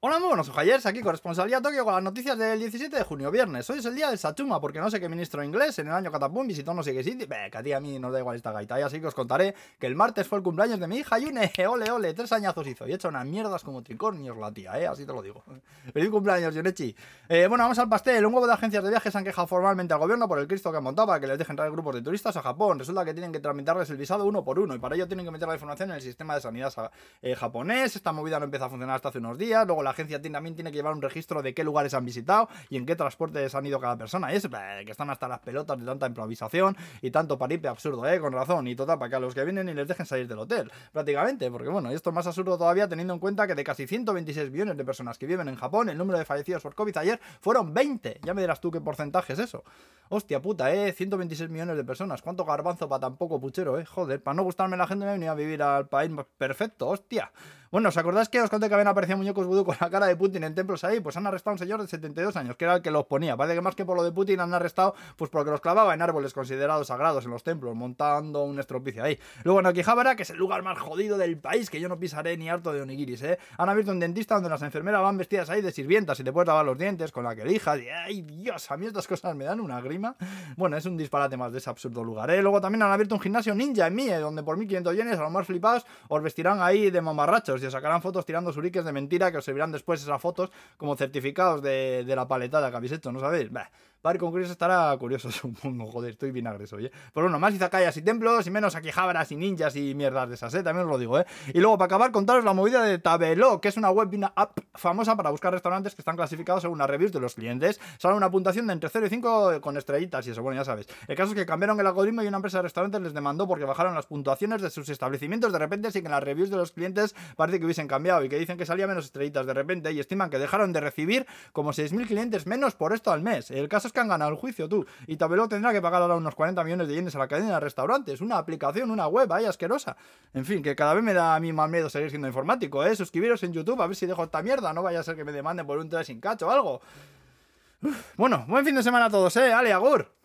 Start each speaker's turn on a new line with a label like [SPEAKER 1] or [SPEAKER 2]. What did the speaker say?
[SPEAKER 1] Hola, muy buenos ojayers, aquí corresponsalía Tokio con las noticias del 17 de junio, viernes. Hoy es el día del Sachuma, porque no sé qué ministro inglés en el año Catapum visitó no sé qué sitio. Ve, que a ti a mí no da igual esta gaita. Y así que os contaré que el martes fue el cumpleaños de mi hija Yune. Ole, ole, tres añazos hizo. Y he hecho unas mierdas como tricornios la tía, eh, así te lo digo. Feliz cumpleaños, Yunechi. Eh, bueno, vamos al pastel. Un huevo de agencias de viajes han quejado formalmente al gobierno por el Cristo que han montado para que les dejen traer grupos de turistas a Japón. Resulta que tienen que tramitarles el visado uno por uno y para ello tienen que meter la información en el sistema de sanidad eh, japonés. Esta movida no empieza a funcionar hasta hace unos días. Luego la agencia también tiene que llevar un registro de qué lugares han visitado y en qué transportes han ido cada persona. Y es que están hasta las pelotas de tanta improvisación y tanto paripe absurdo, ¿eh? Con razón. Y total, para que a los que vienen y les dejen salir del hotel, prácticamente. Porque bueno, esto es más absurdo todavía teniendo en cuenta que de casi 126 millones de personas que viven en Japón, el número de fallecidos por COVID ayer fueron 20. Ya me dirás tú qué porcentaje es eso. Hostia puta, ¿eh? 126 millones de personas. ¿Cuánto garbanzo para tan poco puchero, eh? Joder, para no gustarme la gente me venía a vivir al país perfecto, hostia. Bueno, ¿os acordáis que os conté que habían aparecido muñecos vudú con la cara de Putin en templos ahí? Pues han arrestado a un señor de 72 años, que era el que los ponía. Parece que más que por lo de Putin han arrestado, pues porque los clavaba en árboles considerados sagrados en los templos, montando un estropicio ahí. Luego en Akihabara, que es el lugar más jodido del país, que yo no pisaré ni harto de onigiris, ¿eh? Han abierto un dentista donde las enfermeras van vestidas ahí de sirvientas y te puedes lavar los dientes con la que elijas. Ay, Dios, a mí estas cosas me dan una grima. Bueno, es un disparate más de ese absurdo lugar, ¿eh? Luego también han abierto un gimnasio ninja en Mie, donde por 1500 yenes, a los más flipados, os vestirán ahí de mamarrachos y os sacarán fotos tirando suriques de mentira que os servirán después esas fotos como certificados de, la paletada que habéis hecho, ¿no sabéis? Para con Chris estará curioso mundo, joder, estoy vinagre hoy, ¿eh? Pero bueno, más izakayas y templos, y menos aquí jabras y ninjas y mierdas de esas, ¿eh? También os lo digo, ¿eh? Y luego, para acabar, contaros la movida de Tabelo, que es una web una app famosa para buscar restaurantes que están clasificados según las reviews de los clientes. Sale una puntuación de entre 0 y 5 con estrellitas y eso, bueno, ya sabes. El caso es que cambiaron el algoritmo y una empresa de restaurantes les demandó porque bajaron las puntuaciones de sus establecimientos de repente, sin que las reviews de los clientes parece que hubiesen cambiado y que dicen que salía menos estrellitas de repente y estiman que dejaron de recibir como 6.000 clientes menos por esto al mes. El caso es que han ganado el juicio tú. Y Tabeló tendrá que pagar ahora unos 40 millones de yenes a la cadena de restaurantes. Una aplicación, una web ahí asquerosa. En fin, que cada vez me da a mí más miedo seguir siendo informático, ¿eh? Suscribiros en YouTube a ver si dejo esta mierda. No vaya a ser que me demanden por un 3 sin cacho o algo. bueno, buen fin de semana a todos, ¿eh? Ale, agur.